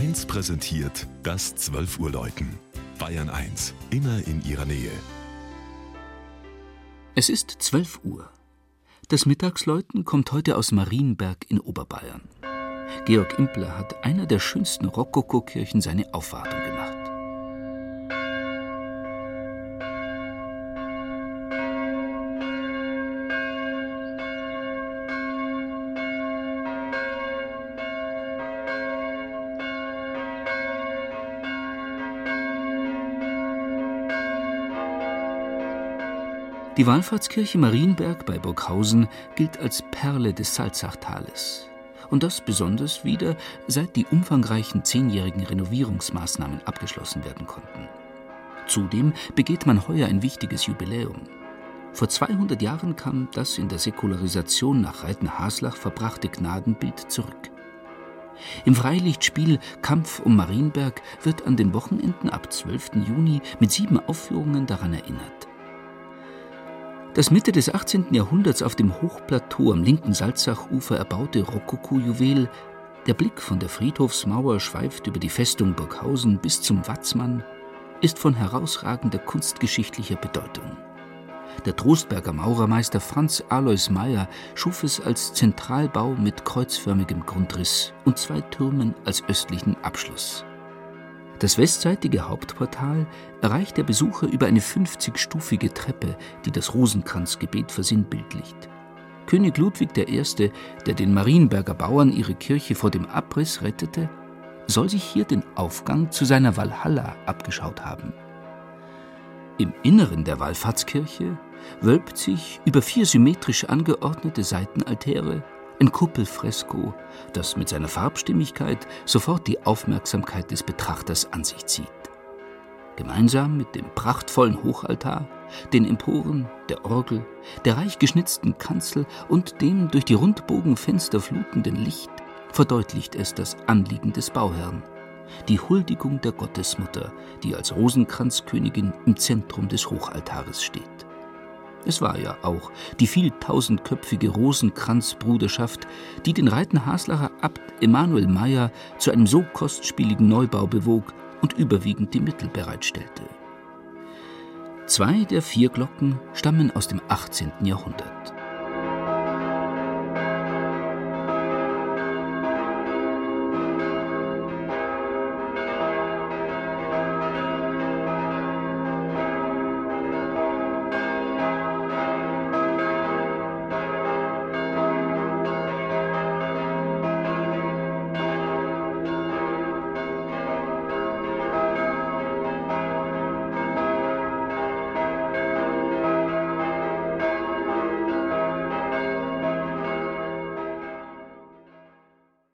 1 präsentiert das 12 Uhr Läuten. Bayern 1, immer in ihrer Nähe. Es ist 12 Uhr. Das Mittagsläuten kommt heute aus Marienberg in Oberbayern. Georg Impler hat einer der schönsten Rokokokirchen seine Aufwartung gemacht. Die Wallfahrtskirche Marienberg bei Burghausen gilt als Perle des Salzachtales. Und das besonders wieder, seit die umfangreichen zehnjährigen Renovierungsmaßnahmen abgeschlossen werden konnten. Zudem begeht man heuer ein wichtiges Jubiläum. Vor 200 Jahren kam das in der Säkularisation nach Reitenhaslach verbrachte Gnadenbild zurück. Im Freilichtspiel Kampf um Marienberg wird an den Wochenenden ab 12. Juni mit sieben Aufführungen daran erinnert. Das Mitte des 18. Jahrhunderts auf dem Hochplateau am linken Salzachufer erbaute Rokoko-Juwel, der Blick von der Friedhofsmauer schweift über die Festung Burghausen bis zum Watzmann, ist von herausragender kunstgeschichtlicher Bedeutung. Der Trostberger Maurermeister Franz Alois Meyer schuf es als Zentralbau mit kreuzförmigem Grundriss und zwei Türmen als östlichen Abschluss. Das westseitige Hauptportal erreicht der Besucher über eine 50-stufige Treppe, die das Rosenkranzgebet versinnbildlicht. König Ludwig I., der den Marienberger Bauern ihre Kirche vor dem Abriss rettete, soll sich hier den Aufgang zu seiner Walhalla abgeschaut haben. Im Inneren der Wallfahrtskirche wölbt sich über vier symmetrisch angeordnete Seitenaltäre ein Kuppelfresko, das mit seiner Farbstimmigkeit sofort die Aufmerksamkeit des Betrachters an sich zieht. Gemeinsam mit dem prachtvollen Hochaltar, den Emporen, der Orgel, der reich geschnitzten Kanzel und dem durch die Rundbogenfenster flutenden Licht verdeutlicht es das Anliegen des Bauherrn, die Huldigung der Gottesmutter, die als Rosenkranzkönigin im Zentrum des Hochaltares steht. Es war ja auch die vieltausendköpfige Rosenkranzbruderschaft, die den Reitenhaslacher Abt Emanuel Meyer zu einem so kostspieligen Neubau bewog und überwiegend die Mittel bereitstellte. Zwei der vier Glocken stammen aus dem 18. Jahrhundert.